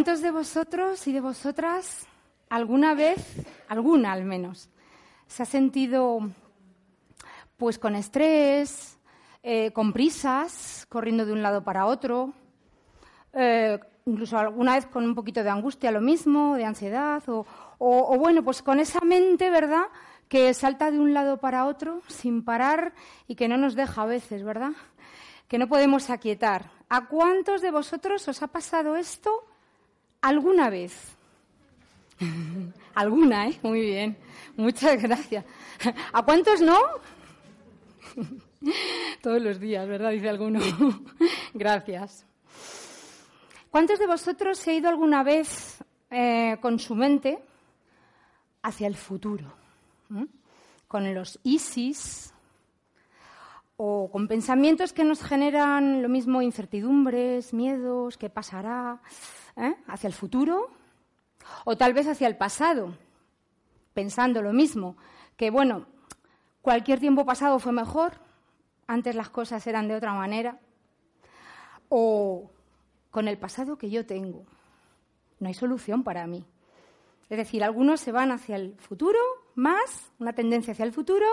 ¿Cuántos de vosotros y de vosotras alguna vez, alguna al menos, se ha sentido pues con estrés, eh, con prisas, corriendo de un lado para otro, eh, incluso alguna vez con un poquito de angustia, lo mismo, de ansiedad, o, o, bueno, pues con esa mente, ¿verdad?, que salta de un lado para otro sin parar y que no nos deja a veces, ¿verdad? Que no podemos aquietar. ¿A cuántos de vosotros os ha pasado esto alguna vez? Alguna, ¿eh? Muy bien. Muchas gracias. ¿A cuántos no? Todos los días, ¿verdad? Dice alguno. Gracias. ¿Cuántos de vosotros se ha ido alguna vez eh, con su mente hacia el futuro? Con los ISIS o con pensamientos que nos generan lo mismo incertidumbres, miedos, qué pasará, ¿eh? hacia el futuro o tal vez hacia el pasado, pensando lo mismo, que bueno, cualquier tiempo pasado fue mejor, antes las cosas eran de otra manera, o con el pasado que yo tengo, no hay solución para mí. Es decir, algunos se van hacia el futuro más, una tendencia hacia el futuro,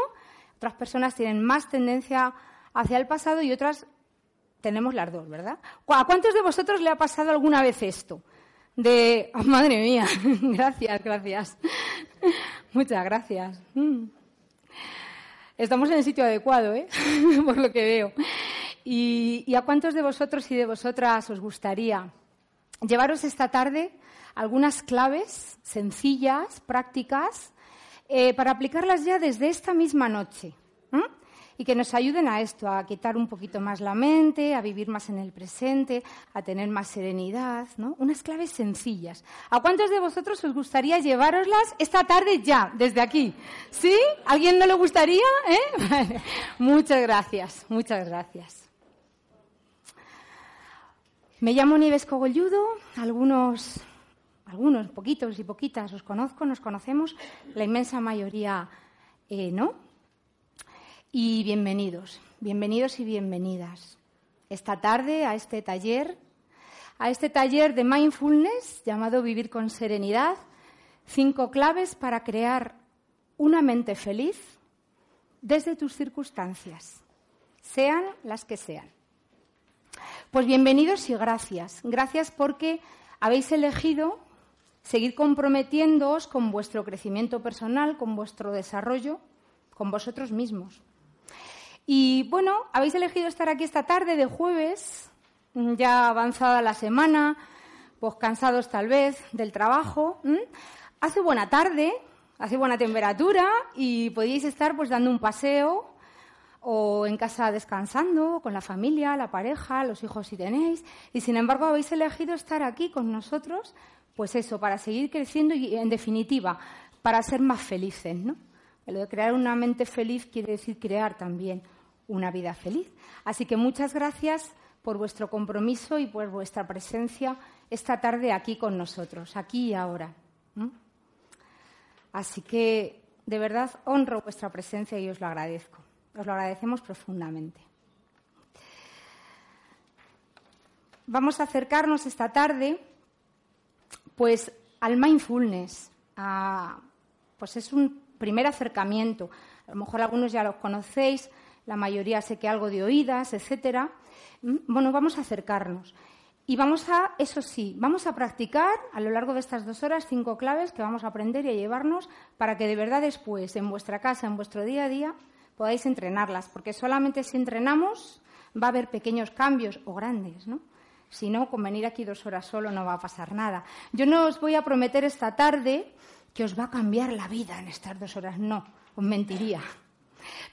otras personas tienen más tendencia hacia el pasado y otras tenemos las dos, ¿verdad? ¿A cuántos de vosotros le ha pasado alguna vez esto? de, oh, madre mía, gracias, gracias. Muchas gracias. Mm. Estamos en el sitio adecuado, ¿eh? por lo que veo. Y, a cuántos de vosotros y de vosotras os gustaría llevaros esta tarde algunas claves sencillas, prácticas, eh, para aplicarlas ya desde esta misma noche? Y que nos ayuden a esto, a quitar un poquito más la mente, a vivir más en el presente, a tener más serenidad, ¿no? Unas claves sencillas. ¿A cuántos de vosotros os gustaría llevároslas esta tarde ya, desde aquí? ¿Sí? ¿Alguien no le gustaría? ¿Eh? muchas gracias, muchas gracias. Me llamo Nieves Cogolludo, algunos, algunos, poquitos y poquitas os conozco, nos conocemos, la inmensa mayoría eh, no. Y bienvenidos, bienvenidos y bienvenidas esta tarde a este taller, a este taller de mindfulness llamado Vivir con Serenidad, cinco claves para crear una mente feliz desde tus circunstancias, sean las que sean. Pues bienvenidos y gracias. Gracias porque habéis elegido seguir comprometiéndoos con vuestro crecimiento personal, con vuestro desarrollo, con vosotros mismos. Y bueno, habéis elegido estar aquí esta tarde de jueves, ya avanzada la semana, pues cansados tal vez del trabajo. Hace buena tarde, hace buena temperatura y podéis estar pues dando un paseo o en casa descansando con la familia, la pareja, los hijos si tenéis. Y sin embargo habéis elegido estar aquí con nosotros, pues eso, para seguir creciendo y en definitiva, para ser más felices, ¿no? Lo de crear una mente feliz quiere decir crear también una vida feliz. Así que muchas gracias por vuestro compromiso y por vuestra presencia esta tarde aquí con nosotros, aquí y ahora. Así que de verdad honro vuestra presencia y os lo agradezco. Os lo agradecemos profundamente. Vamos a acercarnos esta tarde pues al mindfulness. pues es un primer acercamiento. A lo mejor algunos ya los conocéis, la mayoría sé que algo de oídas, etcétera. Mm, bueno, vamos a acercarnos. Y vamos a, eso sí, vamos a practicar a lo largo de estas dos horas cinco claves que vamos a aprender y a llevarnos para que de verdad después, en vuestra casa, en vuestro día a día, podáis entrenarlas. Porque solamente si entrenamos va a haber pequeños cambios o grandes, ¿no? Si no, con venir aquí dos horas solo no va a pasar nada. Yo no os voy a prometer esta tarde que os va a cambiar la vida en estas dos horas. No, os mentiría.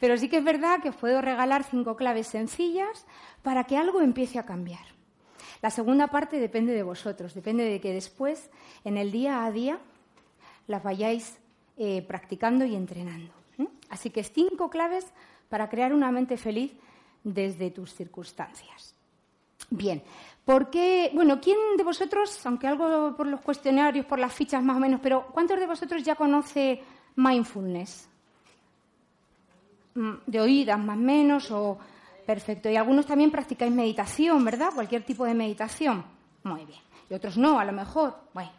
Pero sí que es verdad que os puedo regalar cinco claves sencillas para que algo empiece a cambiar. La segunda parte depende de vosotros, depende de que después, en el día a día, las vayáis eh, practicando y entrenando. Así que cinco claves para crear una mente feliz desde tus circunstancias. Bien, ¿por qué? Bueno, ¿quién de vosotros, aunque algo por los cuestionarios, por las fichas más o menos, pero ¿cuántos de vosotros ya conoce mindfulness? Mm, de oídas más o menos o perfecto. Y algunos también practicáis meditación, ¿verdad? Cualquier tipo de meditación. Muy bien. Y otros no, a lo mejor. Bueno,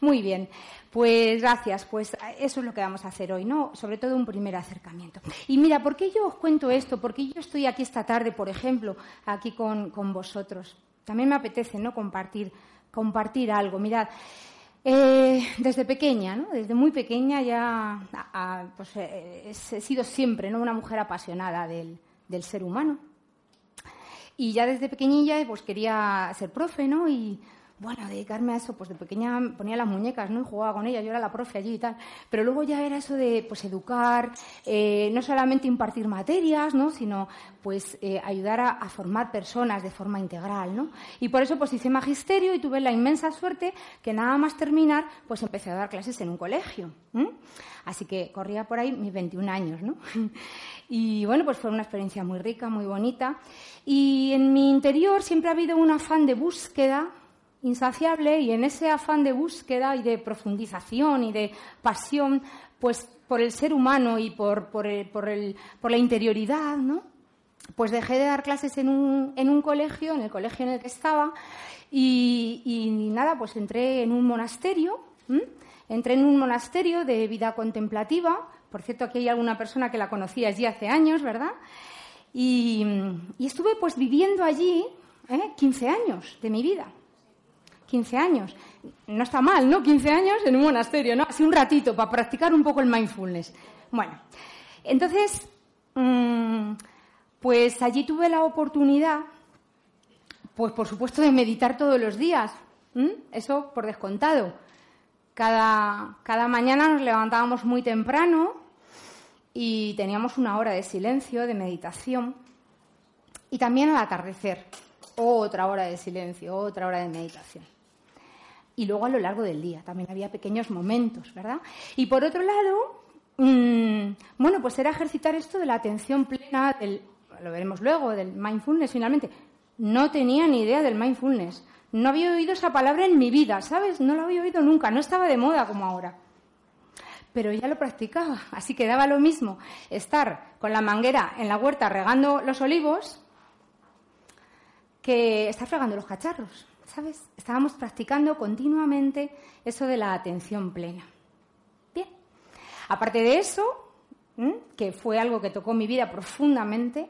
muy bien. Pues gracias, pues eso es lo que vamos a hacer hoy, ¿no? Sobre todo un primer acercamiento. Y mira, ¿por qué yo os cuento esto? Porque yo estoy aquí esta tarde, por ejemplo, aquí con, vosotros. También me apetece, ¿no? Compartir, compartir algo. Mirad, eh, desde pequeña, ¿no? Desde muy pequeña ya pues, eh, he sido siempre, ¿no? Una mujer apasionada del, del ser humano. Y ya desde pequeñilla pues quería ser profe, ¿no? Y bueno, dedicarme a eso, pues de pequeña ponía las muñecas, ¿no? Y jugaba con ellas, yo era la profe allí y tal. Pero luego ya era eso de, pues, educar, eh, no solamente impartir materias, ¿no? Sino, pues, eh, ayudar a, formar personas de forma integral, ¿no? Y por eso, pues, hice magisterio y tuve la inmensa suerte que nada más terminar, pues, empecé a dar clases en un colegio. Así que corría por ahí mis 21 años, ¿no? Y bueno, pues fue una experiencia muy rica, muy bonita. Y en mi interior siempre ha habido un afán de búsqueda insaciable y en ese afán de búsqueda y de profundización y de pasión, pues por el ser humano y por, por, la interioridad, ¿no? Pues dejé de dar clases en un, en un colegio, en el colegio en el que estaba, y, nada, pues entré en un monasterio, entré en un monasterio de vida contemplativa, por cierto, aquí hay alguna persona que la conocía allí hace años, ¿verdad? Y, estuve pues viviendo allí 15 ¿eh? años de mi vida. 15 años. No está mal, ¿no? 15 años en un monasterio, ¿no? Así un ratito para practicar un poco el mindfulness. Bueno, entonces, mm, pues allí tuve la oportunidad, pues por supuesto, de meditar todos los días. Eso por descontado. Cada, cada mañana nos levantábamos muy temprano y teníamos una hora de silencio, de meditación. Y también al atardecer, otra hora de silencio, otra hora de meditación y luego a lo largo del día. También había pequeños momentos, ¿verdad? Y por otro lado, mm, bueno, pues era ejercitar esto de la atención plena, del, lo veremos luego, del mindfulness finalmente. No tenía ni idea del mindfulness. No había oído esa palabra en mi vida, ¿sabes? No la había oído nunca, no estaba de moda como ahora. Pero ya lo practicaba, así que daba lo mismo estar con la manguera en la huerta regando los olivos que estar fregando los cacharros. ¿Sabes? Estábamos practicando continuamente eso de la atención plena. Bien. Aparte de eso, que fue algo que tocó mi vida profundamente,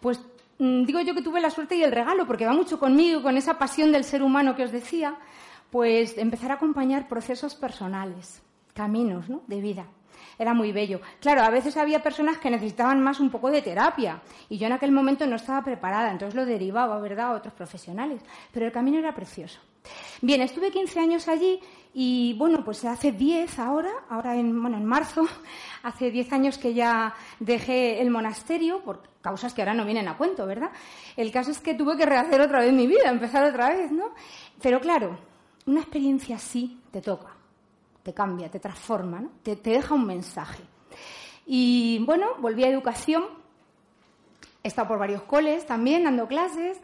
pues mm, digo yo que tuve la suerte y el regalo, porque va mucho conmigo, con esa pasión del ser humano que os decía, pues empezar a acompañar procesos personales, caminos de vida era muy bello. Claro, a veces había personas que necesitaban más un poco de terapia y yo en aquel momento no estaba preparada, entonces lo derivaba, ¿verdad?, a otros profesionales. Pero el camino era precioso. Bien, estuve 15 años allí y bueno, pues hace 10 ahora, ahora en, bueno, en marzo, hace 10 años que ya dejé el monasterio por causas que ahora no vienen a cuento, ¿verdad? El caso es que tuve que rehacer otra vez mi vida, empezar otra vez, ¿no? Pero claro, una experiencia así te toca te cambia, te transforma, ¿no? te, deja un mensaje. Y bueno, volví a educación, he estado por varios coles también, dando clases.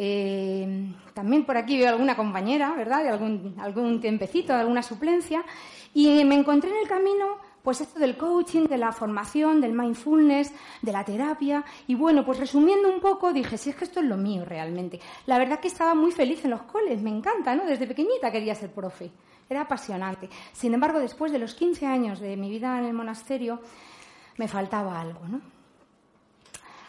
Eh, también por aquí veo alguna compañera, ¿verdad? De algún, algún tiempecito, de alguna suplencia. Y me encontré en el camino, pues esto del coaching, de la formación, del mindfulness, de la terapia. Y bueno, pues resumiendo un poco, dije, si es que esto es lo mío realmente. La verdad que estaba muy feliz en los coles, me encanta, ¿no? Desde pequeñita quería ser profe. Era apasionante. Sin embargo, después de los 15 años de mi vida en el monasterio, me faltaba algo, ¿no?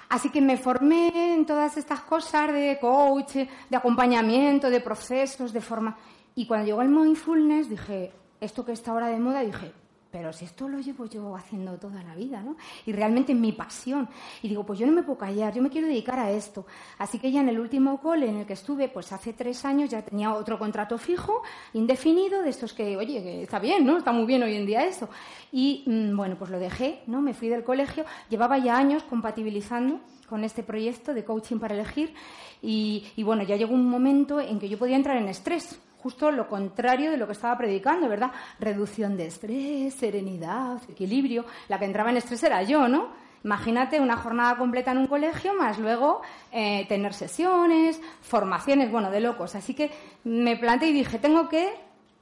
Así que me formé en todas estas cosas de coach, de acompañamiento, de procesos, de forma. Y cuando llegó el mindfulness, dije, esto que está ahora de moda, dije, pero si esto lo llevo yo haciendo toda la vida, ¿no? Y realmente es mi pasión. Y digo, pues yo no me puedo callar, yo me quiero dedicar a esto. Así que ya en el último cole en el que estuve, pues hace tres años ya tenía otro contrato fijo, indefinido, de estos que, oye, que está bien, ¿no? Está muy bien hoy en día eso. Y mm, bueno, pues lo dejé, ¿no? Me fui del colegio, llevaba ya años compatibilizando con este proyecto de coaching para elegir y bueno, ya llegó un momento en que yo podía entrar en estrés justo lo contrario de lo que estaba predicando, ¿verdad? Reducción de estrés, serenidad, equilibrio. La que entraba en estrés era yo, ¿no? Imagínate una jornada completa en un colegio, más luego eh, tener sesiones, formaciones, bueno, de locos. Así que me planteé y dije, tengo que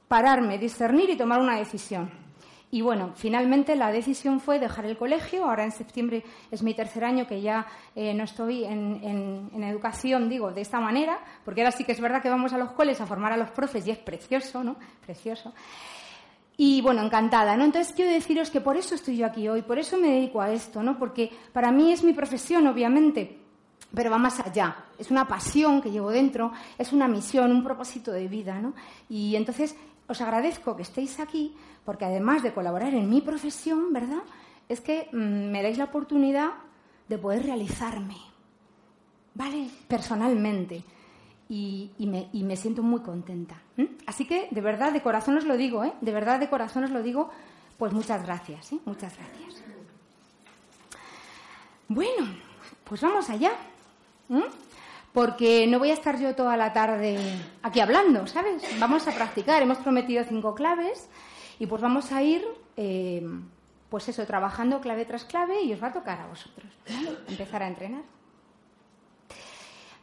pararme, discernir y tomar una decisión. Y bueno, finalmente la decisión fue dejar el colegio. Ahora en septiembre es mi tercer año que ya eh, no estoy en, educación, digo, de esta manera, porque ahora sí que es verdad que vamos a los coles a formar a los profes y es precioso, ¿no? Precioso. Y bueno, encantada, ¿no? Entonces quiero deciros que por eso estoy yo aquí hoy, por eso me dedico a esto, ¿no? Porque para mí es mi profesión, obviamente, pero va más allá. Es una pasión que llevo dentro, es una misión, un propósito de vida, ¿no? Y entonces os agradezco que estéis aquí, porque además de colaborar en mi profesión, ¿verdad? Es que mm, me dais la oportunidad de poder realizarme, ¿vale? Personalmente. Y, me, siento muy contenta. Así que, de verdad, de corazón os lo digo, ¿eh? De verdad, de corazón os lo digo, pues muchas gracias, ¿eh? Muchas gracias. Bueno, pues vamos allá. Porque no voy a estar yo toda la tarde aquí hablando, ¿sabes? Vamos a practicar. Hemos prometido cinco claves y pues vamos a ir, eh, pues eso, trabajando clave tras clave y os va a tocar a vosotros. Empezar a entrenar.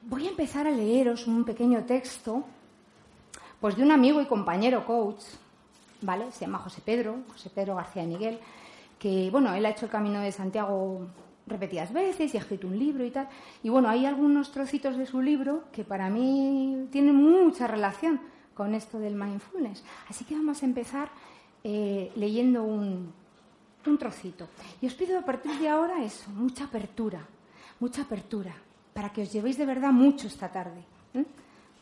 Voy a empezar a leeros un pequeño texto, pues de un amigo y compañero coach, ¿vale? Se llama José Pedro, José Pedro García Miguel, que, bueno, él ha hecho el Camino de Santiago repetidas veces y ha escrito un libro y tal. Y bueno, hay algunos trocitos de su libro que para mí tienen mucha relación con esto del mindfulness. Así que vamos a empezar eh, leyendo un, un trocito. Y os pido a partir de ahora eso, mucha apertura, mucha apertura, para que os llevéis de verdad mucho esta tarde.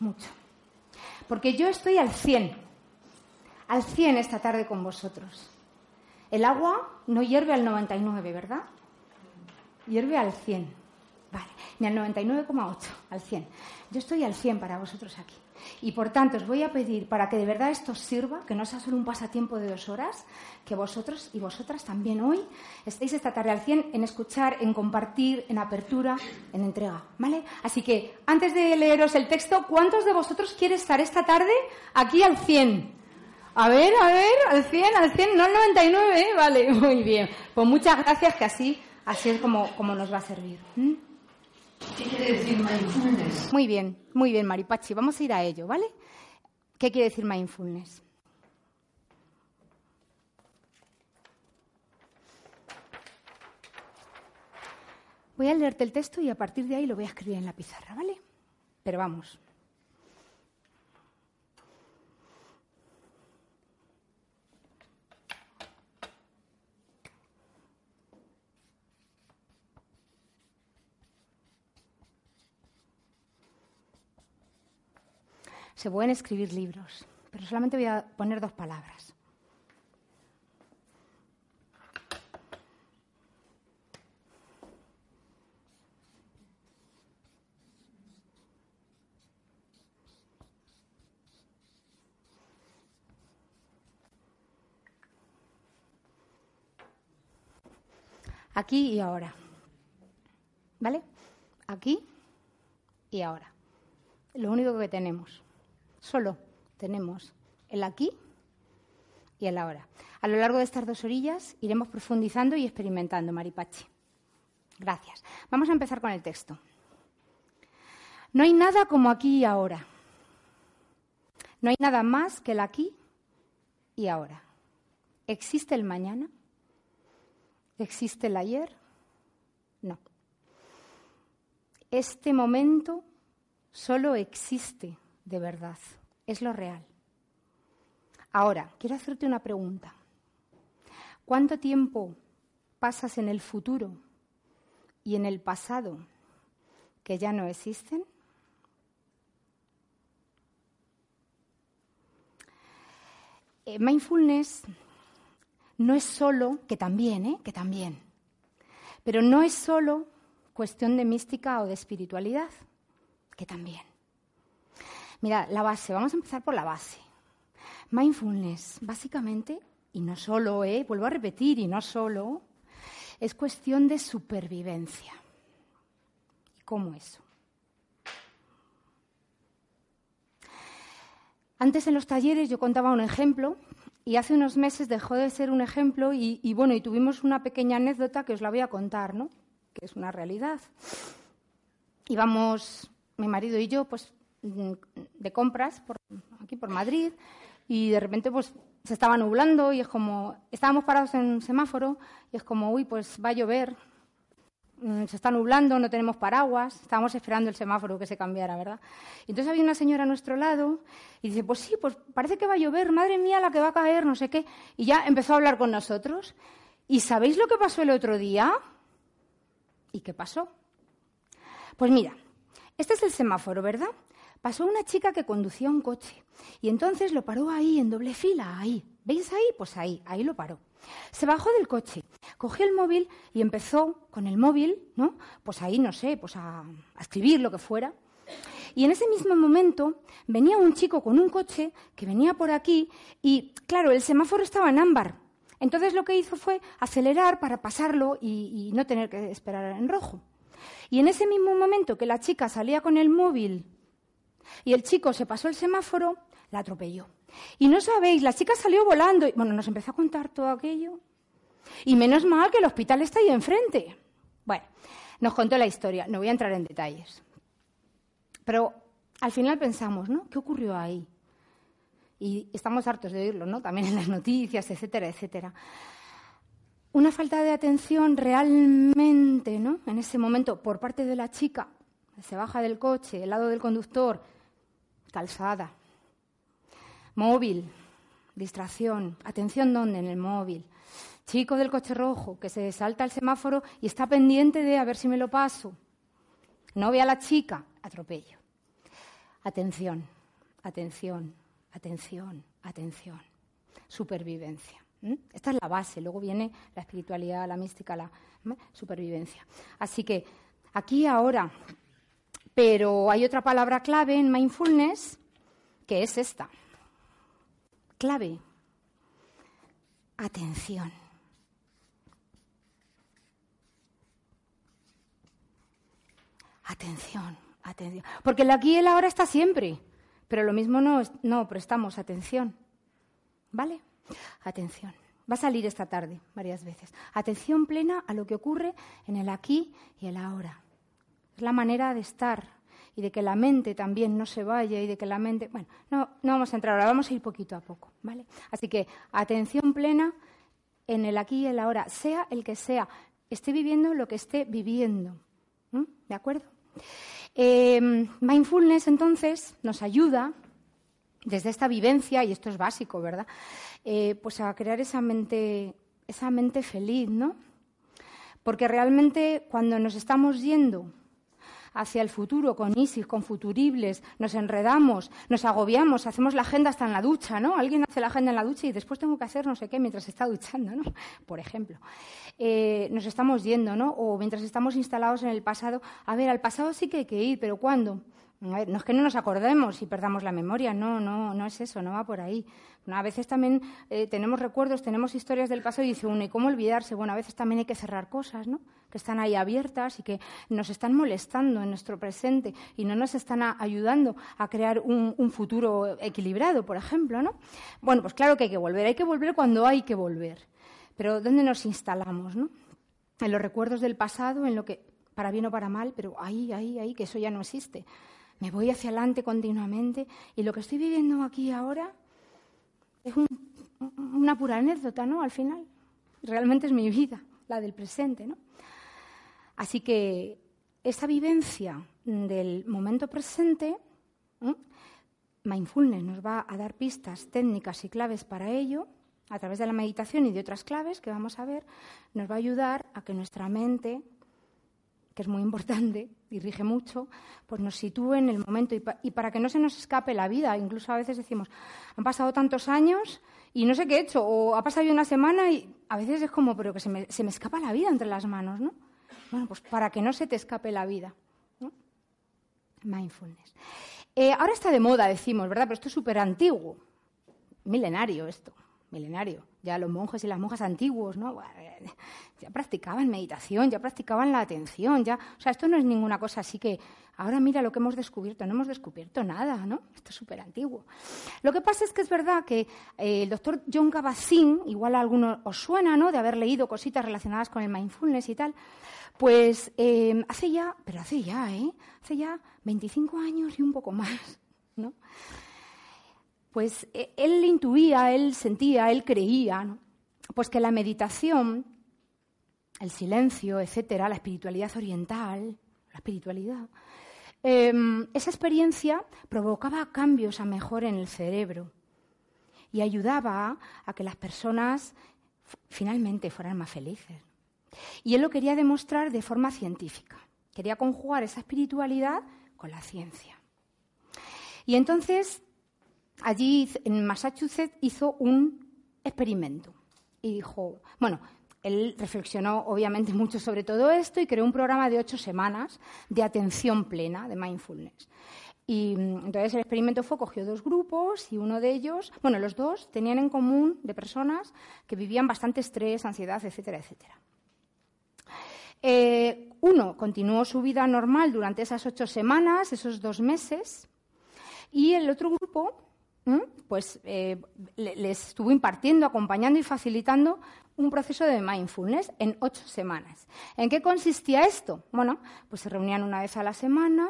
Mucho. Porque yo estoy al 100, al 100 esta tarde con vosotros. El agua no hierve al 99, ¿verdad? hierve al 100. Vale, ni al 99,8, al 100. Yo estoy al 100 para vosotros aquí. Y por tanto, os voy a pedir, para que de verdad esto sirva, que no sea solo un pasatiempo de dos horas, que vosotros y vosotras también hoy estéis esta tarde al 100 en escuchar, en compartir, en apertura, en entrega. ¿Vale? Así que, antes de leeros el texto, ¿cuántos de vosotros quiere estar esta tarde aquí al 100? A ver, a ver, al 100, al 100, no al 99, ¿eh? Vale, muy bien. Pues muchas gracias, que así Así es como, nos va a servir. ¿Qué quiere decir mindfulness? Muy bien, muy bien, Maripachi. Vamos a ir a ello, ¿vale? ¿Qué quiere decir mindfulness? Voy a leerte el texto y a partir de ahí lo voy a escribir en la pizarra, ¿vale? Pero vamos. Se pueden escribir libros, pero solamente voy a poner dos palabras. Aquí y ahora. ¿Vale? Aquí y ahora. Lo único que tenemos. Solo tenemos el aquí y el ahora. A lo largo de estas dos orillas iremos profundizando y experimentando, Maripachi. Gracias. Vamos a empezar con el texto. No hay nada como aquí y ahora. No hay nada más que el aquí y ahora. ¿Existe el mañana? ¿Existe el ayer? No. Este momento solo existe de verdad, es lo real. Ahora, quiero hacerte una pregunta. ¿Cuánto tiempo pasas en el futuro y en el pasado que ya no existen? Eh, mindfulness no es solo, que también, ¿eh? que también, pero no es solo cuestión de mística o de espiritualidad, que también. Mira, la base, vamos a empezar por la base. Mindfulness, básicamente, y no solo, ¿eh? vuelvo a repetir, y no solo, es cuestión de supervivencia. ¿Y cómo eso? Antes en los talleres yo contaba un ejemplo y hace unos meses dejó de ser un ejemplo y, y, bueno, y tuvimos una pequeña anécdota que os la voy a contar, ¿no? Que es una realidad. Íbamos, mi marido y yo, pues de compras aquí por Madrid y de repente pues se estaba nublando y es como, estábamos parados en un semáforo y es como, uy, pues va a llover, mm, se está nublando, no tenemos paraguas, estábamos esperando el semáforo que se cambiara, ¿verdad? Y entonces había una señora a nuestro lado y dice, pues sí, pues parece que va a llover, madre mía, la que va a caer, no sé qué. Y ya empezó a hablar con nosotros. ¿Y sabéis lo que pasó el otro día? ¿Y qué pasó? Pues mira, este es el semáforo, ¿verdad? Pasó una chica que conducía un coche y entonces lo paró ahí en doble fila, ahí. ¿Veis ahí? Pues ahí, ahí lo paró. Se bajó del coche, cogió el móvil y empezó con el móvil, ¿no? Pues ahí, no sé, pues a, escribir lo que fuera. Y en ese mismo momento venía un chico con un coche que venía por aquí y, claro, el semáforo estaba en ámbar. Entonces lo que hizo fue acelerar para pasarlo y, y no tener que esperar en rojo. Y en ese mismo momento que la chica salía con el móvil y el chico se pasó el semáforo, la atropelló. Y no sabéis, la chica salió volando. Y, bueno, nos empezó a contar todo aquello. Y menos mal que el hospital está ahí enfrente. Bueno, nos contó la historia. No voy a entrar en detalles. Pero al final pensamos, ¿no? ¿Qué ocurrió ahí? Y estamos hartos de oírlo, ¿no? También en las noticias, etcétera, etcétera. Una falta de atención realmente, ¿no? En ese momento, por parte de la chica, se baja del coche, el lado del conductor, calzada. Móvil, distracción. Atención, ¿dónde? En el móvil. Chico del coche rojo que se salta el semáforo y está pendiente de a ver si me lo paso. No ve a la chica, atropello. Atención, atención, atención, atención. Supervivencia. Esta es la base. Luego viene la espiritualidad, la mística, la supervivencia. Así que aquí ahora pero hay otra palabra clave en mindfulness que es esta. Clave. Atención. Atención, atención. Porque el aquí y el ahora está siempre, pero lo mismo no, no prestamos atención. ¿Vale? Atención. Va a salir esta tarde varias veces. Atención plena a lo que ocurre en el aquí y el ahora. Es la manera de estar y de que la mente también no se vaya y de que la mente. Bueno, no, no vamos a entrar ahora, vamos a ir poquito a poco, ¿vale? Así que atención plena en el aquí y el ahora, sea el que sea, esté viviendo lo que esté viviendo. ¿De acuerdo? Em, mindfulness, entonces, nos ayuda desde esta vivencia, y esto es básico, ¿verdad? Eh, pues a crear esa mente, esa mente feliz, ¿no? Porque realmente cuando nos estamos yendo hacia el futuro con ISIS, con futuribles, nos enredamos, nos agobiamos, hacemos la agenda hasta en la ducha, ¿no? Alguien hace la agenda en la ducha y después tengo que hacer no sé qué mientras está duchando, ¿no? Por ejemplo. Eh, nos estamos yendo, ¿no? O mientras estamos instalados en el pasado. A ver, al pasado sí que hay que ir, pero ¿cuándo? No es que no nos acordemos y perdamos la memoria, no, no, no es eso, no va por ahí. a veces también eh, tenemos recuerdos, tenemos historias del pasado y dice uno, ¿y cómo olvidarse? Bueno, a veces también hay que cerrar cosas, ¿no? Que están ahí abiertas y que nos están molestando en nuestro presente y no nos están ayudando a crear un, un, futuro equilibrado, por ejemplo, ¿no? Bueno, pues claro que hay que volver, hay que volver cuando hay que volver. Pero ¿dónde nos instalamos, no? En los recuerdos del pasado, en lo que, para bien o para mal, pero ahí, ahí, ahí, que eso ya no existe me voy hacia adelante continuamente y lo que estoy viviendo aquí ahora es una pura anécdota, ¿no? Al final, realmente es mi vida, la del presente, ¿no? Así que esa vivencia del momento presente, mindfulness nos va a dar pistas técnicas y claves para ello, a través de la meditación y de otras claves que vamos a ver, nos va a ayudar a que nuestra mente que es muy importante y rige mucho, pues nos sitúe en el momento y, para que no se nos escape la vida. Incluso a veces decimos, han pasado tantos años y no sé qué he hecho, o ha pasado una semana y a veces es como, pero que se me, se me escapa la vida entre las manos, ¿no? Bueno, pues para que no se te escape la vida. ¿no? Mindfulness. Eh, ahora está de moda, decimos, ¿verdad? Pero esto es súper antiguo, milenario esto milenario. Ya los monjes y las monjas antiguos, ¿no? Ya practicaban meditación, ya practicaban la atención, ya. O sea, esto no es ninguna cosa así que ahora mira lo que hemos descubierto. No hemos descubierto nada, ¿no? Esto es súper antiguo. Lo que pasa es que es verdad que eh, el doctor John Kabat-Zinn, igual a algunos os suena, ¿no? De haber leído cositas relacionadas con el mindfulness y tal. Pues eh, hace ya, pero hace ya, ¿eh? Hace ya 25 años y un poco más, ¿no? Pues e, él intuía, él sentía, él creía, pues que la meditación, el silencio, etcétera, la espiritualidad oriental, la espiritualidad, em, esa experiencia provocaba cambios a mejor en el cerebro y ayudaba a que las personas finalmente fueran más felices. Y él lo quería demostrar de forma científica. Quería conjugar esa espiritualidad con la ciencia. Y entonces, allí en Massachusetts hizo un experimento. Y dijo, bueno, él reflexionó obviamente mucho sobre todo esto y creó un programa de ocho semanas de atención plena, de mindfulness. Y mm, entonces el experimento fue, cogió dos grupos y uno de ellos, bueno, los dos tenían en común de personas que vivían bastante estrés, ansiedad, etcétera, etcétera. Eh, uno continuó su vida normal durante esas ocho semanas, esos dos meses, y el otro grupo, pues eh, les estuvo impartiendo, acompañando y facilitando un proceso de mindfulness en ocho semanas. ¿En qué consistía esto? Bueno, pues se reunían una vez a la semana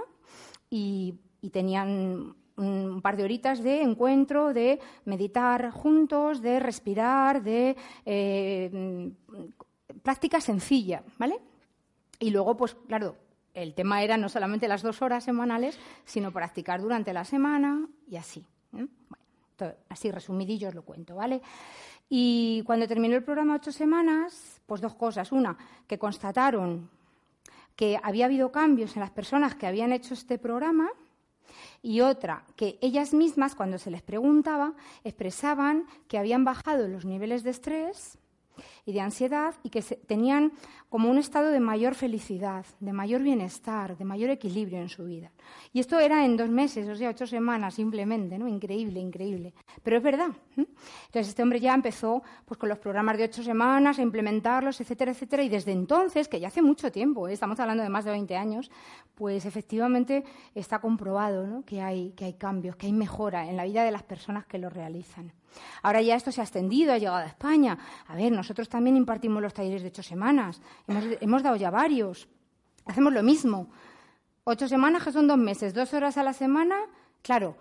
y, tenían un par de horitas de encuentro, de meditar juntos, de respirar, de eh, práctica sencilla, ¿vale? Y luego, pues claro, el tema era no solamente las dos horas semanales, sino practicar durante la semana y así. ¿Eh? Así resumidillo os lo cuento, ¿vale? Y cuando terminó el programa ocho semanas, pues dos cosas. Una, que constataron que había habido cambios en las personas que habían hecho este programa. Y otra, que ellas mismas, cuando se les preguntaba, expresaban que habían bajado los niveles de estrés y de ansiedad y que tenían como un estado de mayor felicidad, de mayor bienestar, de mayor equilibrio en su vida. Y esto era en dos meses, o sea, ocho semanas simplemente, ¿no? Increíble, increíble. Pero es verdad. Entonces este hombre ya empezó pues, con los programas de ocho semanas a implementarlos, etcétera, etcétera. Y desde entonces, que ya hace mucho tiempo, ¿eh? estamos hablando de más de 20 años, pues efectivamente está comprobado ¿no? que, hay, que hay cambios, que hay mejora en la vida de las personas que lo realizan. Ahora ya esto se ha extendido, ha llegado a España. A ver, nosotros también impartimos los talleres de ocho semanas. Hemos, dado ya varios. Hacemos lo mismo. Ocho semanas, que son dos meses, dos horas a la semana. Claro,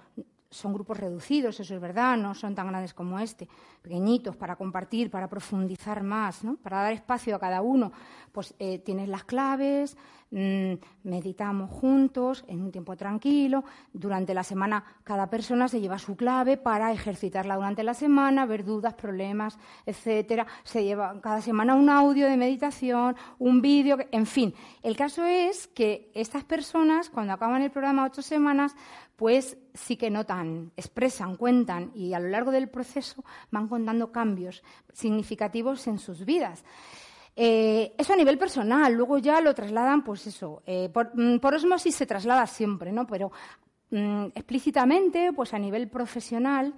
son grupos reducidos, eso es verdad, no son tan grandes como este, pequeñitos para compartir, para profundizar más, ¿no? para dar espacio a cada uno. Pues eh, tienes las claves, Mm, meditamos juntos en un tiempo tranquilo. Durante la semana cada persona se lleva su clave para ejercitarla durante la semana, ver dudas, problemas, etcétera. Se lleva cada semana un audio de meditación, un vídeo, en fin. El caso es que estas personas, cuando acaban el programa ocho semanas, pues sí que notan, expresan, cuentan y a lo largo del proceso van contando cambios significativos en sus vidas. Eh, eso a nivel personal, luego ya lo trasladan, pues eso, eh, mm, por, osmosis se traslada siempre, ¿no? Pero mm, explícitamente, pues a nivel profesional,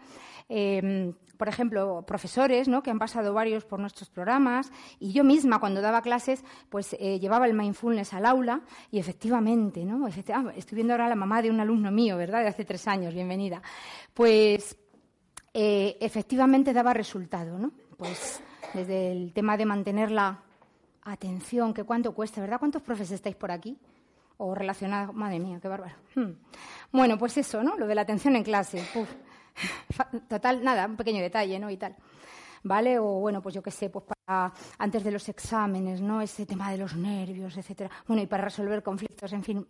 em, por ejemplo, profesores ¿no? que han pasado varios por nuestros programas y yo misma cuando daba clases pues eh, llevaba el mindfulness al aula y efectivamente, ¿no? Ah, estoy viendo ahora a la mamá de un alumno mío, ¿verdad? De hace tres años, bienvenida. Pues efectivamente daba resultado, ¿no? Pues desde el tema de mantener la atención, que cuánto cuesta, ¿verdad? ¿Cuántos profes estáis por aquí? O relacionados, madre mía, qué bárbaro. Hmm. Bueno, pues eso, ¿no? Lo de la atención en clase. Total, nada, un pequeño detalle, ¿no? Y tal. ¿Vale? O bueno, pues yo qué sé, pues para antes de los exámenes, ¿no? Ese tema de los nervios, etcétera. Bueno, y para resolver conflictos, en fin,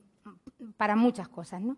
para muchas cosas, ¿no?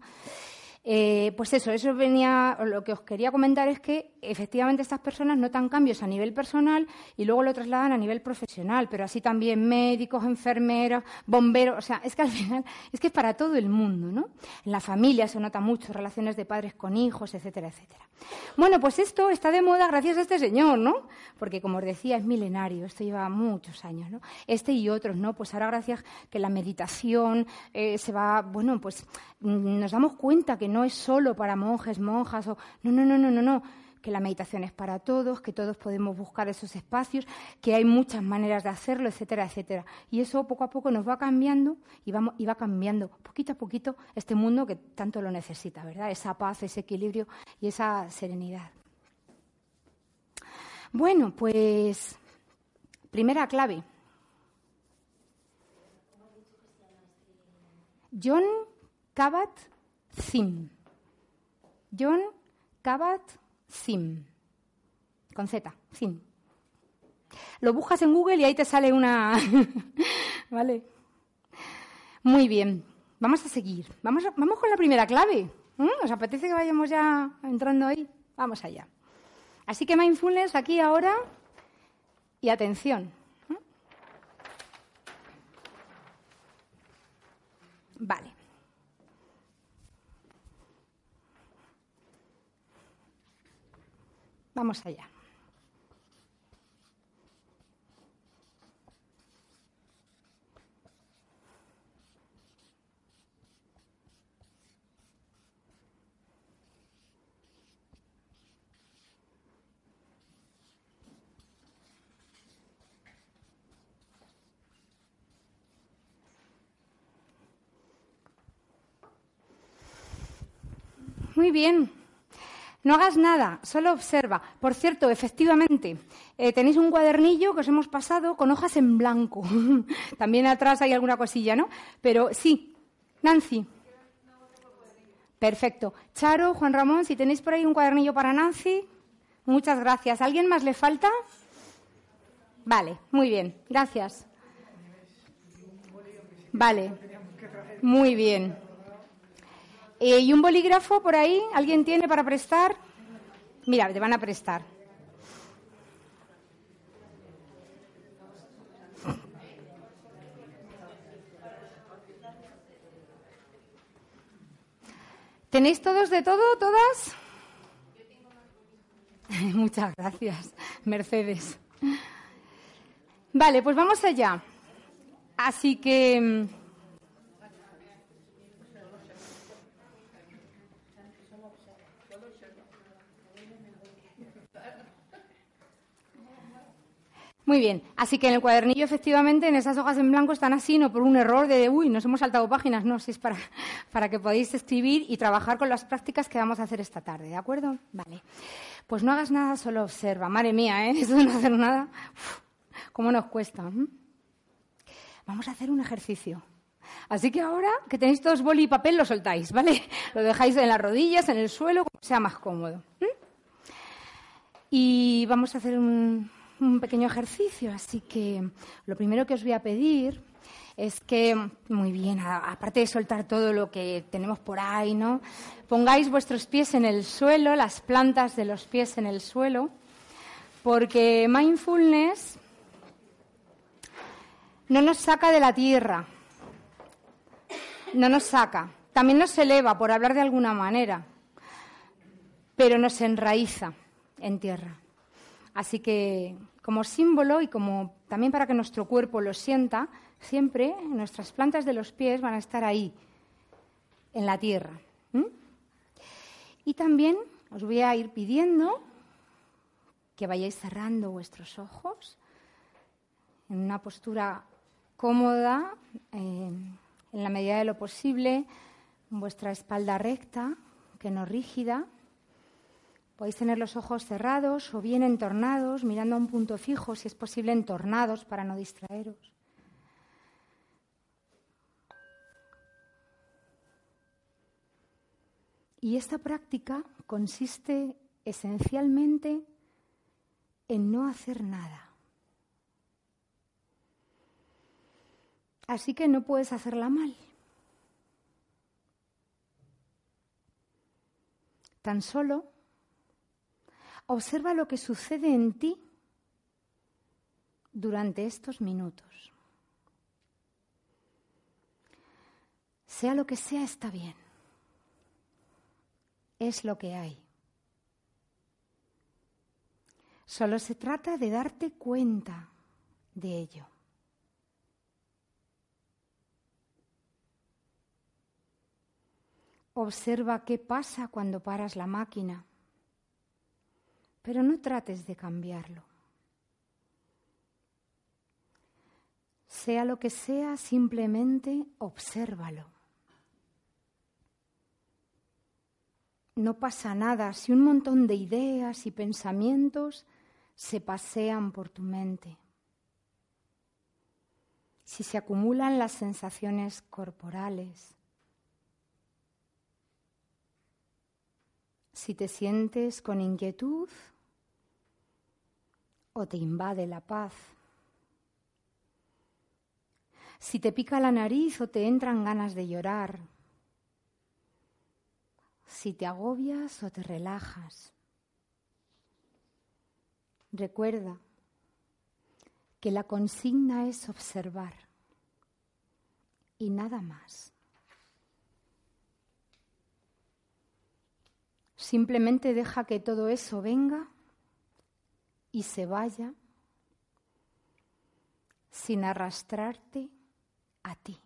Eh, pues eso, eso venía, lo que os quería comentar es que efectivamente estas personas notan cambios a nivel personal y luego lo trasladan a nivel profesional, pero así también médicos, enfermeros, bomberos, o sea, es que al final es que es para todo el mundo, ¿no? En la familia se nota mucho, relaciones de padres con hijos, etcétera, etcétera. Bueno, pues esto está de moda gracias a este señor, ¿no? Porque como os decía, es milenario, esto lleva muchos años, ¿no? Este y otros, ¿no? Pues ahora gracias que la meditación eh, se va, bueno, pues mm, nos damos cuenta que no es solo para monjes, monjas, o no, no, no, no, no, no, que la meditación es para todos, que todos podemos buscar esos espacios, que hay muchas maneras de hacerlo, etcétera, etcétera. Y eso poco a poco nos va cambiando y, va cambiando poquito a poquito este mundo que tanto lo necesita, ¿verdad? Esa paz, ese equilibrio y esa serenidad. Bueno, pues primera clave. John Kabat-Zinn. John Kabat Zim. Con Z, Zim. Lo buscas en Google y ahí te sale una. ¿Vale? Muy bien. Vamos a seguir. Vamos, vamos con la primera clave. ¿Mm? ¿Os apetece que vayamos ya entrando ahí? Vamos allá. Así que mindfulness aquí ahora y atención. ¿Mm? Vale. Vamos allá. Muy bien. No hagas nada, solo observa. Por cierto, efectivamente, eh, tenéis un cuadernillo que os hemos pasado con hojas en blanco. También atrás hay alguna cosilla, ¿no? Pero sí, Nancy. Perfecto. Charo, Juan Ramón, si tenéis por ahí un cuadernillo para Nancy, muchas gracias. ¿Alguien más le falta? Vale, muy bien, gracias. Vale, muy bien. Eh, ¿Y un bolígrafo por ahí? ¿Alguien tiene para prestar? Mira, te van a prestar. ¿Tenéis todos de todo, todas? Muchas gracias, Mercedes. Vale, pues vamos allá. Así que Muy bien, así que en el cuadernillo efectivamente en esas hojas en blanco están así, no por un error de, uy, nos hemos saltado páginas, no, si es para, para que podáis escribir y trabajar con las prácticas que vamos a hacer esta tarde, ¿de acuerdo? Vale. Pues no hagas nada, solo observa. Madre mía, ¿eh? Eso de no hacer nada, ¿cómo nos cuesta? Vamos a hacer un ejercicio. Así que ahora que tenéis todos boli y papel, lo soltáis, ¿vale? Lo dejáis en las rodillas, en el suelo, como sea más cómodo. Y vamos a hacer un, un pequeño ejercicio, así que lo primero que os voy a pedir es que, muy bien, aparte de soltar todo lo que tenemos por ahí, ¿no? Pongáis vuestros pies en el suelo, las plantas de los pies en el suelo, porque mindfulness no nos saca de la tierra, no nos saca, también nos eleva, por hablar de alguna manera, pero nos enraiza en tierra. Así que como símbolo y como también para que nuestro cuerpo lo sienta, siempre nuestras plantas de los pies van a estar ahí, en la tierra. Y también os voy a ir pidiendo que vayáis cerrando vuestros ojos en una postura cómoda, eh, en la medida de lo posible, vuestra espalda recta, que no rígida. Podéis tener los ojos cerrados o bien entornados, mirando a un punto fijo, si es posible entornados para no distraeros. Y esta práctica consiste esencialmente en no hacer nada. Así que no puedes hacerla mal. Tan solo Observa lo que sucede en ti durante estos minutos. Sea lo que sea, está bien. Es lo que hay. Solo se trata de darte cuenta de ello. Observa qué pasa cuando paras la máquina pero no trates de cambiarlo. Sea lo que sea, simplemente obsérvalo. No pasa nada si un montón de ideas y pensamientos se pasean por tu mente. Si se acumulan las sensaciones corporales, si te sientes con inquietud o te invade la paz, si te pica la nariz o te entran ganas de llorar, si te agobias o te relajas. Recuerda que la consigna es observar y nada más. Simplemente deja que todo eso venga y se vaya sin arrastrarte a ti.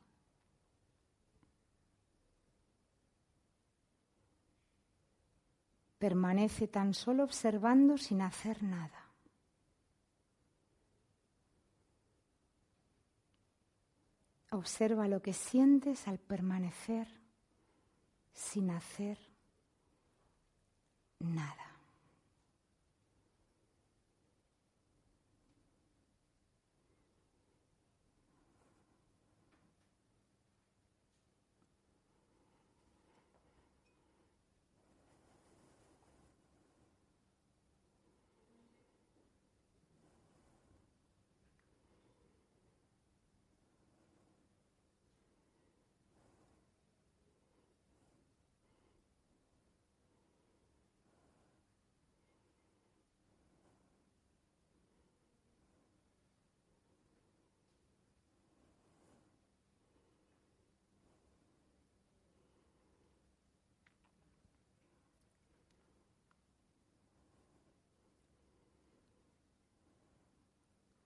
Permanece tan solo observando sin hacer nada. Observa lo que sientes al permanecer sin hacer nada.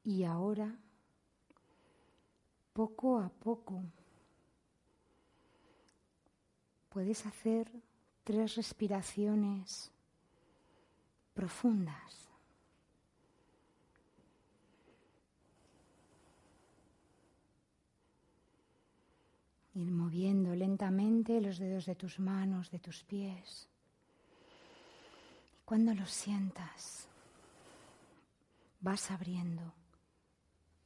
Y ahora, poco a poco, puedes hacer tres respiraciones profundas. Ir moviendo lentamente los dedos de tus manos, de tus pies. Y cuando los sientas, vas abriendo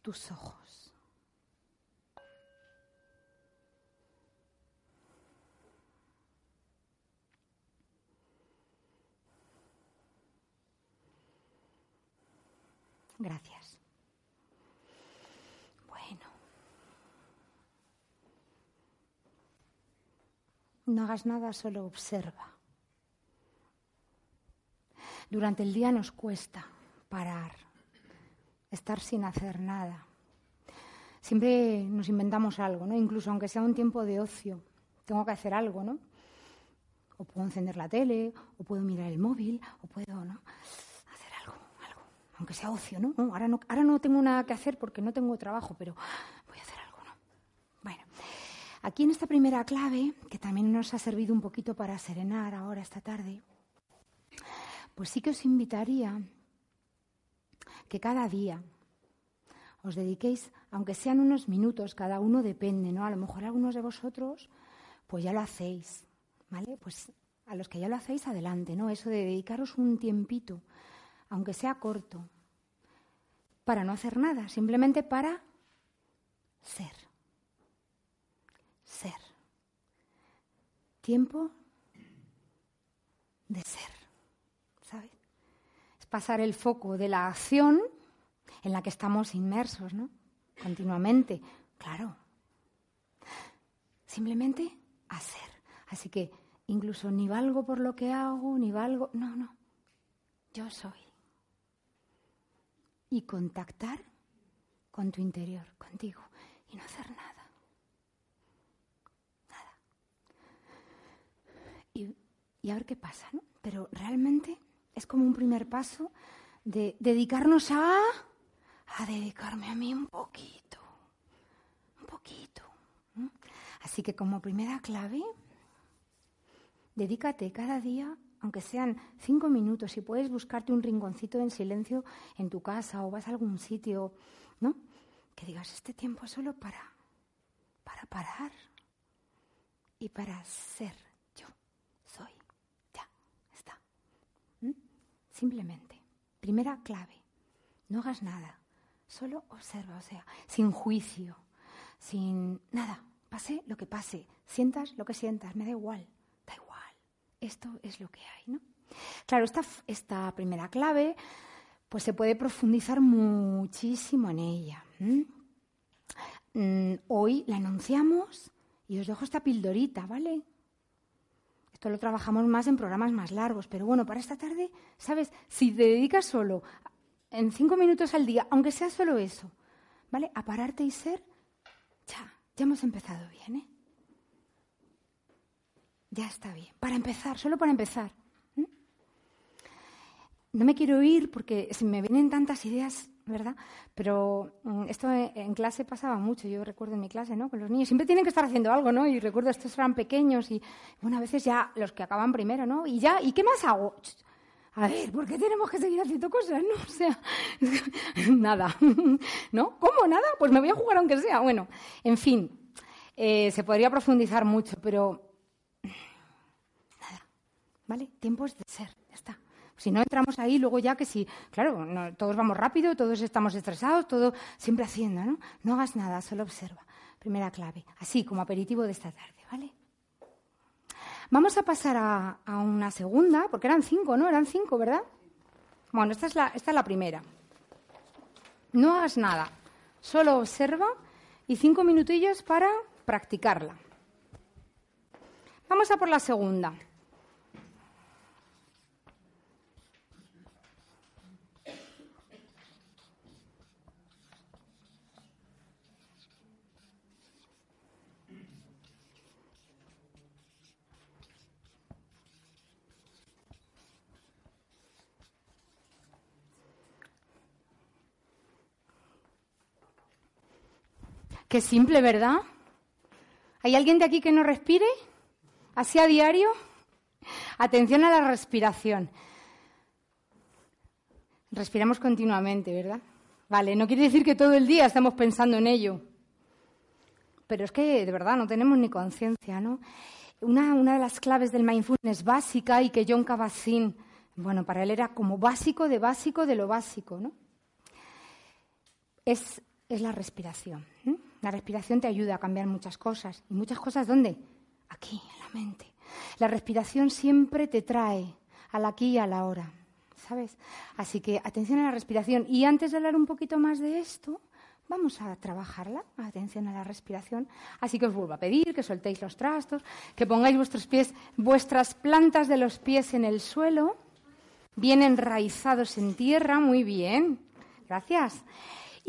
tus ojos. Gracias. Bueno. No hagas nada, solo observa. Durante el día nos cuesta parar estar sin hacer nada. Siempre nos inventamos algo, ¿no? Incluso aunque sea un tiempo de ocio, tengo que hacer algo, ¿no? O puedo encender la tele, o puedo mirar el móvil, o puedo, ¿no? Hacer algo, algo, aunque sea ocio, ¿no? ahora no, ahora no tengo nada que hacer porque no tengo trabajo, pero voy a hacer algo, ¿no? Bueno, aquí en esta primera clave, que también nos ha servido un poquito para serenar ahora esta tarde, pues sí que os invitaría que cada día os dediquéis, aunque sean unos minutos, cada uno depende, ¿no? A lo mejor algunos de vosotros, pues ya lo hacéis, ¿vale? Pues a los que ya lo hacéis, adelante, ¿no? Eso de dedicaros un tiempito, aunque sea corto, para no hacer nada, simplemente para ser. Ser. Tiempo de ser pasar el foco de la acción en la que estamos inmersos, ¿no? Continuamente. Claro. Simplemente hacer. Así que incluso ni valgo por lo que hago, ni valgo. No, no. Yo soy. Y contactar con tu interior, contigo. Y no hacer nada. Nada. Y, y a ver qué pasa, ¿no? Pero realmente es como un primer paso de dedicarnos a, a dedicarme a mí un poquito, un poquito. Así que como primera clave, dedícate cada día, aunque sean cinco minutos, si puedes buscarte un rinconcito en silencio en tu casa o vas a algún sitio, ¿no? Que digas, este tiempo es solo para, para parar y para ser. Simplemente. Primera clave. No hagas nada. Solo observa, o sea, sin juicio, sin nada. Pase lo que pase. Sientas lo que sientas. Me da igual. Da igual. esto es lo que hay, ¿no? Claro, esta, esta primera clave, pues se puede profundizar muchísimo en ella. Mm, hoy la anunciamos y os dejo esta pildorita, ¿vale? Esto lo trabajamos más en programas más largos, pero bueno, para esta tarde, ¿sabes? Si te dedicas solo en cinco minutos al día, aunque sea solo eso, ¿vale? A pararte y ser, ya, ya hemos empezado bien, ¿eh? Ya está bien. Para empezar, solo para empezar. No me quiero ir porque se me vienen tantas ideas, ¿verdad? Pero mm, esto en clase pasaba mucho. Yo recuerdo en mi clase, ¿no? Con los niños siempre tienen que estar haciendo algo, ¿no? Y recuerdo estos eran pequeños y, bueno, a veces ya los que acaban primero, ¿no? Y ya, ¿y qué más hago? A ver, ¿por qué tenemos que seguir haciendo cosas, no? O sea, nada, ¿no? ¿Cómo nada? Pues me voy a jugar aunque sea. Bueno, en fin, eh, se podría profundizar mucho, pero nada, ¿vale? Tiempos de ser, ya está. Si no entramos ahí, luego ya que si, claro, todos vamos rápido, todos estamos estresados, todo siempre haciendo, ¿no? No hagas nada, solo observa. Primera clave, así como aperitivo de esta tarde, ¿vale? Vamos a pasar a, una segunda, porque eran cinco, ¿no? Eran cinco, ¿verdad? Bueno, esta es, la, esta es la primera. No hagas nada, solo observa y cinco minutillos para practicarla. Vamos a por la segunda. Qué simple, ¿verdad? ¿Hay alguien de aquí que no respire? ¿Así a diario? Atención a la respiración. Respiramos continuamente, ¿verdad? Vale, no quiere decir que todo el día estemos pensando en ello. Pero es que de verdad no tenemos ni conciencia, ¿no? Una, una, de las claves del mindfulness básica y que John Kabat-Zinn, bueno, para él era como básico de básico de lo básico, ¿no? Es, es la respiración. La respiración te ayuda a cambiar muchas cosas. ¿Y muchas cosas dónde? Aquí, en la mente. La respiración siempre te trae al aquí y a la hora, ¿sabes? Así que atención a la respiración. Y antes de hablar un poquito más de esto, vamos a trabajarla, atención a la respiración. Así que os vuelvo a pedir que soltéis los trastos, que pongáis vuestros pies, vuestras plantas de los pies en el suelo, bien enraizados en tierra, muy bien. Gracias.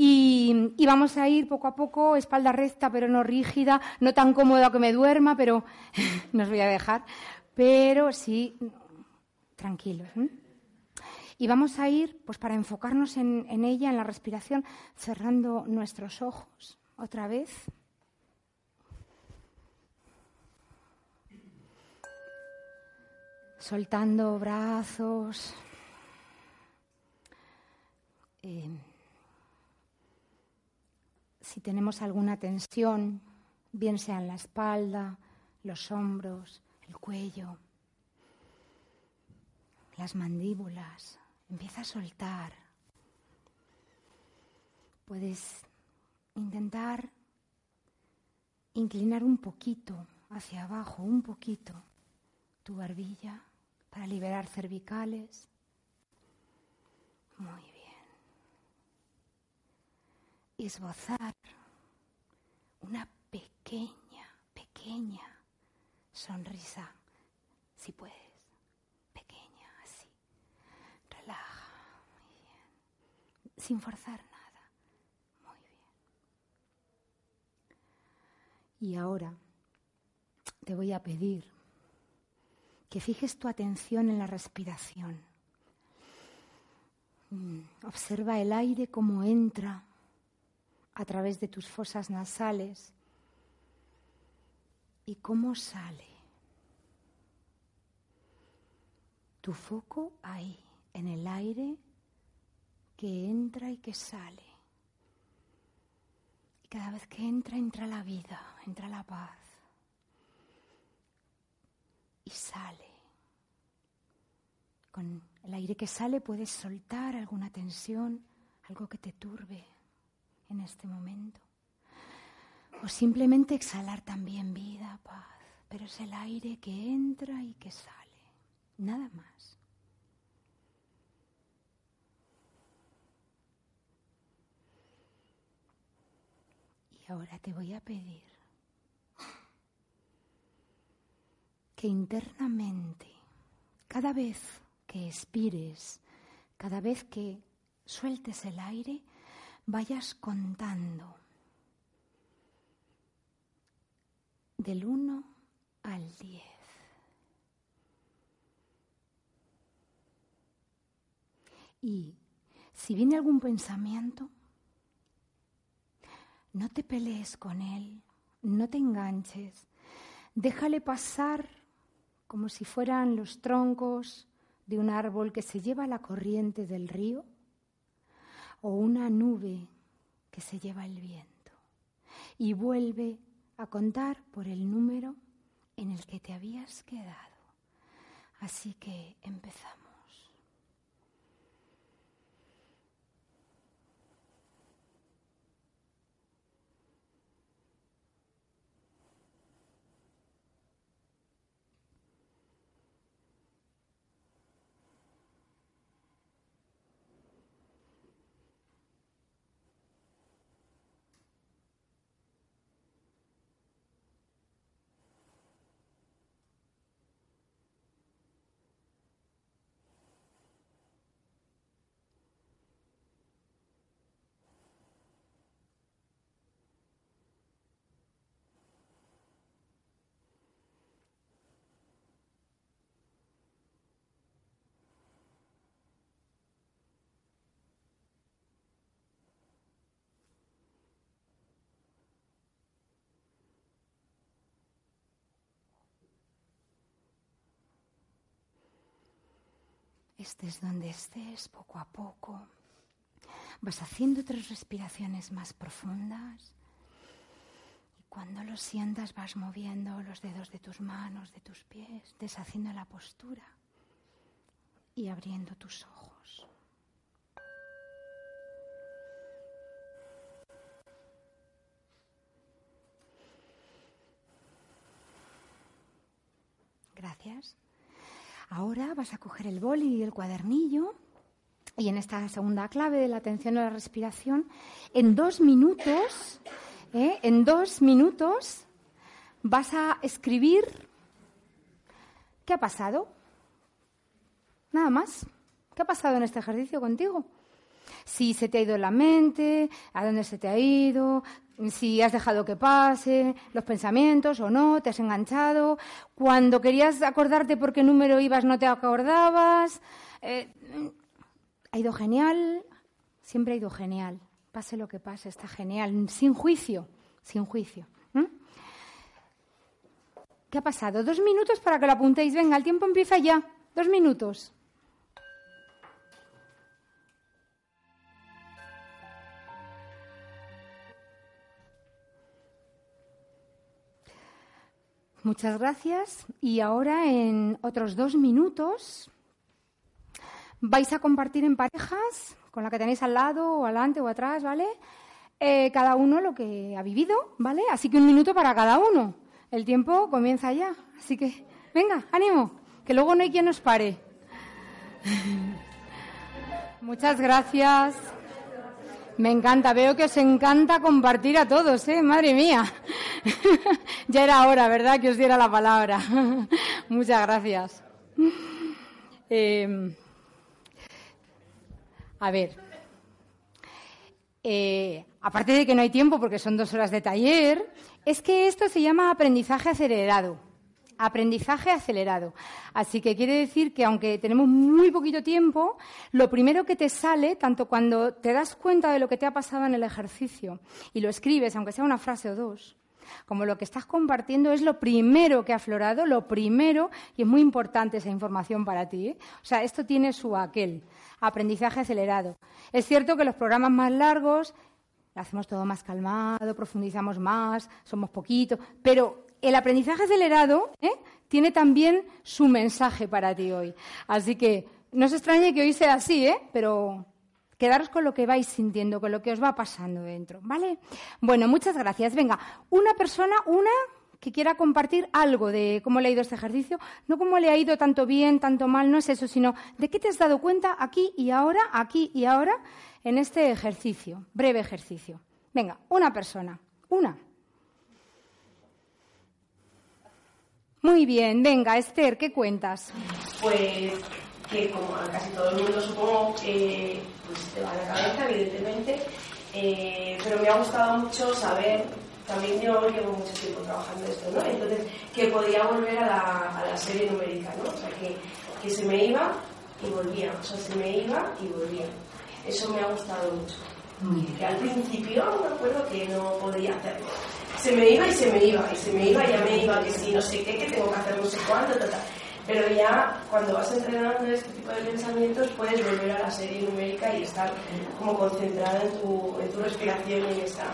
Y, vamos a ir poco a poco, espalda recta pero no rígida, no tan cómoda que me duerma, pero no os voy a dejar, pero sí tranquilos. Y vamos a ir, pues para enfocarnos en, ella, en la respiración, cerrando nuestros ojos otra vez. Soltando brazos. Eh, si tenemos alguna tensión, bien sea en la espalda, los hombros, el cuello, las mandíbulas, empieza a soltar. Puedes intentar inclinar un poquito hacia abajo, un poquito, tu barbilla para liberar cervicales. Muy bien esbozar una pequeña, pequeña sonrisa, si puedes, pequeña, así. Relaja, muy bien, sin forzar nada, muy bien. Y ahora te voy a pedir que fijes tu atención en la respiración. Mm, observa el aire como entra a través de tus fosas nasales y cómo sale. Tu foco ahí, en el aire que entra y que sale. Y cada vez que entra, entra la vida, entra la paz. Y sale. Con el aire que sale puedes soltar alguna tensión, algo que te turbe en este momento. O simplemente exhalar también vida, paz, pero es el aire que entra y que sale. nada más. Y ahora te voy a pedir que internamente, cada vez que expires, cada vez que sueltes el aire, vayas contando. Del 1 al 10. Y si viene algún pensamiento, no te pelees con él, no te enganches, déjale pasar como si fueran los troncos de un árbol que se lleva la corriente del río o una nube que se lleva el viento y vuelve a contar por el número en el que te habías quedado. Así que empezamos. Estés donde estés, poco a poco, vas haciendo tres respiraciones más profundas. Y cuando lo sientas vas moviendo los dedos de tus manos, de tus pies, deshaciendo la postura y abriendo tus ojos. Gracias. Ahora vas a coger el boli y el cuadernillo y en esta segunda clave de la atención a la respiración, en dos minutos, ¿eh? en dos minutos vas a escribir qué ha pasado. Nada más. ¿Qué ha pasado en este ejercicio contigo? Si se te ha ido la mente, a dónde se te ha ido, si has dejado que pase, los pensamientos o no, te has enganchado, cuando querías acordarte por qué número ibas no te acordabas. Eh, ha ido genial, siempre ha ido genial, pase lo que pase, está genial, sin juicio, sin juicio. ¿Qué ha pasado? Dos minutos para que lo apuntéis. Venga, el tiempo empieza ya. Dos minutos. Muchas gracias. Y ahora, en otros dos minutos, vais a compartir en parejas, con la que tenéis al lado, o adelante o atrás, ¿vale? Eh, cada uno lo que ha vivido, ¿vale? Así que un minuto para cada uno. El tiempo comienza ya. Así que, venga, ánimo, que luego no hay quien nos pare. Muchas gracias. Me encanta, veo que os encanta compartir a todos, ¿eh? Madre mía. ya era hora, ¿verdad? Que os diera la palabra. Muchas gracias. Em, a ver. Eh, aparte de que no hay tiempo porque son dos horas de taller, es que esto se llama aprendizaje acelerado aprendizaje acelerado. Así que quiere decir que aunque tenemos muy poquito tiempo, lo primero que te sale, tanto cuando te das cuenta de lo que te ha pasado en el ejercicio y lo escribes, aunque sea una frase o dos, como lo que estás compartiendo es lo primero que ha aflorado, lo primero, y es muy importante esa información para ti. ¿eh? O sea, esto tiene su aquel, aprendizaje acelerado. Es cierto que los programas más largos hacemos todo más calmado, profundizamos más, somos poquitos, pero el aprendizaje acelerado ¿eh? tiene también su mensaje para ti hoy. Así que no se extrañe que hoy sea así, ¿eh? pero quedaros con lo que vais sintiendo, con lo que os va pasando dentro, ¿vale? Bueno, muchas gracias. Venga, una persona, una que quiera compartir algo de cómo le ha ido este ejercicio, no cómo le ha ido tanto bien, tanto mal, no es eso, sino de qué te has dado cuenta aquí y ahora, aquí y ahora, en este ejercicio, breve ejercicio. Venga, una persona, una. Muy bien, venga, Esther, ¿qué cuentas? Pues que como a casi todo el mundo supongo, que pues te va a la cabeza, evidentemente, eh, pero me ha gustado mucho saber, también yo llevo mucho tiempo trabajando esto, ¿no? Entonces, que podía volver a la, a la serie numérica, ¿no? O sea, que, que se me iba y volvía, o sea, se me iba y volvía. Eso me ha gustado mucho. Que al principio me acuerdo que no podía hacerlo. Se me iba y se me iba, y se me iba y ya me iba, que si no sé qué, que tengo que hacer no sé cuánto, tal, tal. Pero ya cuando vas entrenando este tipo de pensamientos puedes volver a la serie numérica y estar como concentrada en tu, en tu respiración y en esta,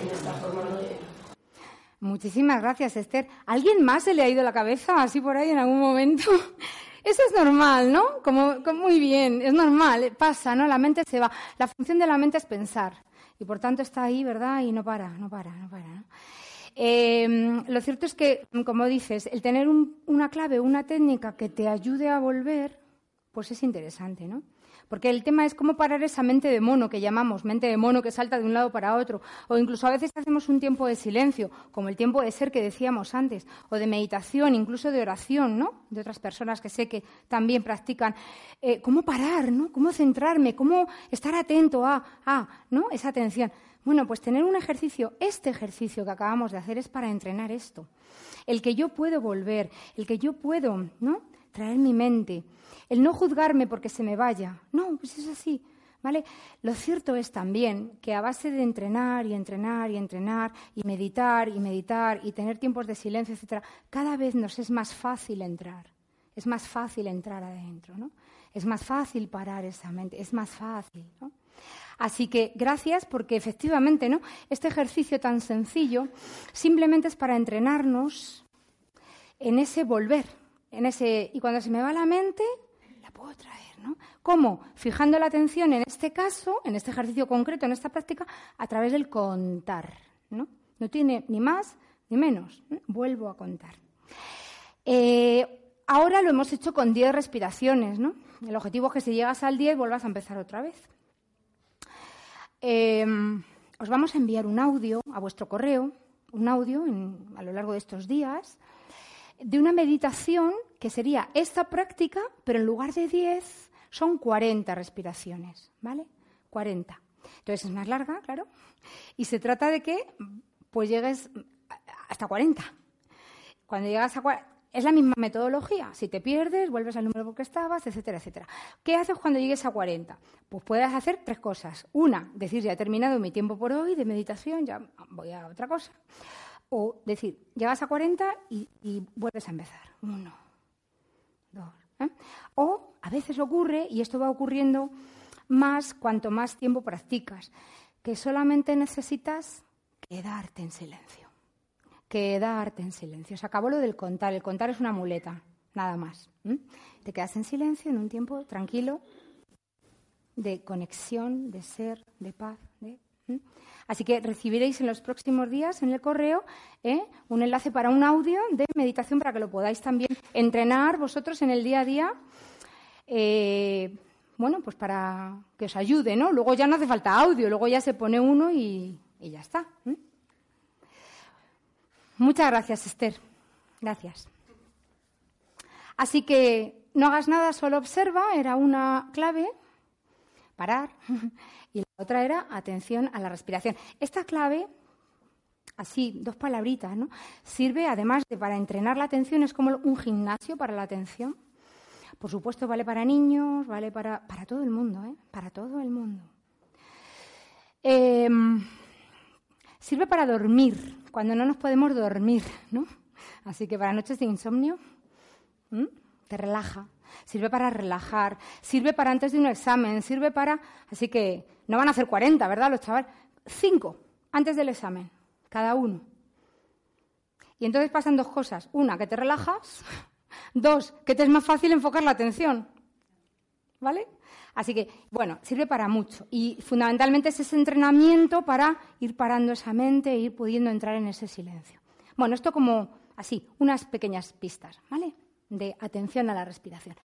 en esta forma de... Muchísimas gracias, Esther. ¿Alguien más se le ha ido la cabeza así por ahí en algún momento? Eso es normal, ¿no? Como, como, muy bien, es normal, pasa, ¿no? La mente se va. La función de la mente es pensar y por tanto está ahí, ¿verdad? Y no para, no para, no para. Eh, lo cierto es que, como dices, el tener un, una clave, una técnica que te ayude a volver, pues es interesante, ¿no? Porque el tema es cómo parar esa mente de mono que llamamos, mente de mono que salta de un lado para otro. O incluso a veces hacemos un tiempo de silencio, como el tiempo de ser que decíamos antes, o de meditación, incluso de oración, ¿no? De otras personas que sé que también practican. Eh, ¿Cómo parar, ¿no? ¿Cómo centrarme? ¿Cómo estar atento a, a, ¿no? Esa atención. Bueno, pues tener un ejercicio, este ejercicio que acabamos de hacer es para entrenar esto. El que yo puedo volver, el que yo puedo, ¿no? Traer mi mente, el no juzgarme porque se me vaya. No, pues es así. ¿Vale? Lo cierto es también que a base de entrenar y entrenar y entrenar y meditar y meditar y tener tiempos de silencio, etcétera, cada vez nos es más fácil entrar. Es más fácil entrar adentro, ¿no? Es más fácil parar esa mente, es más fácil, ¿no? Así que gracias porque efectivamente, ¿no? Este ejercicio tan sencillo simplemente es para entrenarnos en ese volver, en ese y cuando se me va la mente la puedo traer, ¿no? ¿Cómo? Fijando la atención en este caso, en este ejercicio concreto, en esta práctica, a través del contar, ¿no? No tiene ni más ni menos. ¿no? Vuelvo a contar. Eh, ahora lo hemos hecho con 10 respiraciones, ¿no? El objetivo es que si llegas al 10 vuelvas a empezar otra vez. Eh, os vamos a enviar un audio a vuestro correo, un audio a lo largo de estos días, de una meditación que sería esta práctica, pero en lugar de 10 son 40 respiraciones, ¿vale? 40. Entonces es más larga, claro, y se trata de que pues llegues hasta 40. Cuando llegas a 40, es la misma metodología. Si te pierdes, vuelves al número que estabas, etcétera, etcétera. ¿Qué haces cuando llegues a 40? Pues puedes hacer tres cosas. Una, decir, ya he terminado mi tiempo por hoy de meditación, ya voy a otra cosa. O decir, llegas a 40 y, vuelves a empezar. Uno, dos. ¿eh? O a veces ocurre, y esto va ocurriendo más cuanto más tiempo practicas, que solamente necesitas quedarte en silencio quedarte en silencio. Se acabó lo del contar. El contar es una muleta, nada más. Te quedas en silencio en un tiempo tranquilo de conexión, de ser, de paz. De. Así que recibiréis en los próximos días en el correo ¿eh? un enlace para un audio de meditación para que lo podáis también entrenar vosotros en el día a día. Eh, bueno, pues para que os ayude, ¿no? Luego ya no hace falta audio, luego ya se pone uno y, ya está. ¿eh? Muchas gracias, Esther. Gracias. Así que no hagas nada, solo observa, era una clave, y la otra era atención a la respiración. Esta clave, así, dos palabritas, ¿no? Sirve además de para entrenar la atención, es como un gimnasio para la atención. Por supuesto, vale para niños, vale para, para todo el mundo, ¿eh? Para todo el mundo. Eh, sirve para dormir, cuando no nos podemos dormir, ¿no? Así que para noches de insomnio, te relaja. Sirve para relajar, sirve para antes de un examen, sirve para... Así que no van a hacer 40, ¿verdad? Los chavales. Cinco antes del examen, cada uno. Y entonces pasan dos cosas. Una, que te relajas. Dos, que te es más fácil enfocar la atención. ¿Vale? Así que, bueno, sirve para mucho. Y fundamentalmente es ese entrenamiento para ir parando esa mente e ir pudiendo entrar en ese silencio. Bueno, esto como así, unas pequeñas pistas, ¿vale? De atención a la respiración.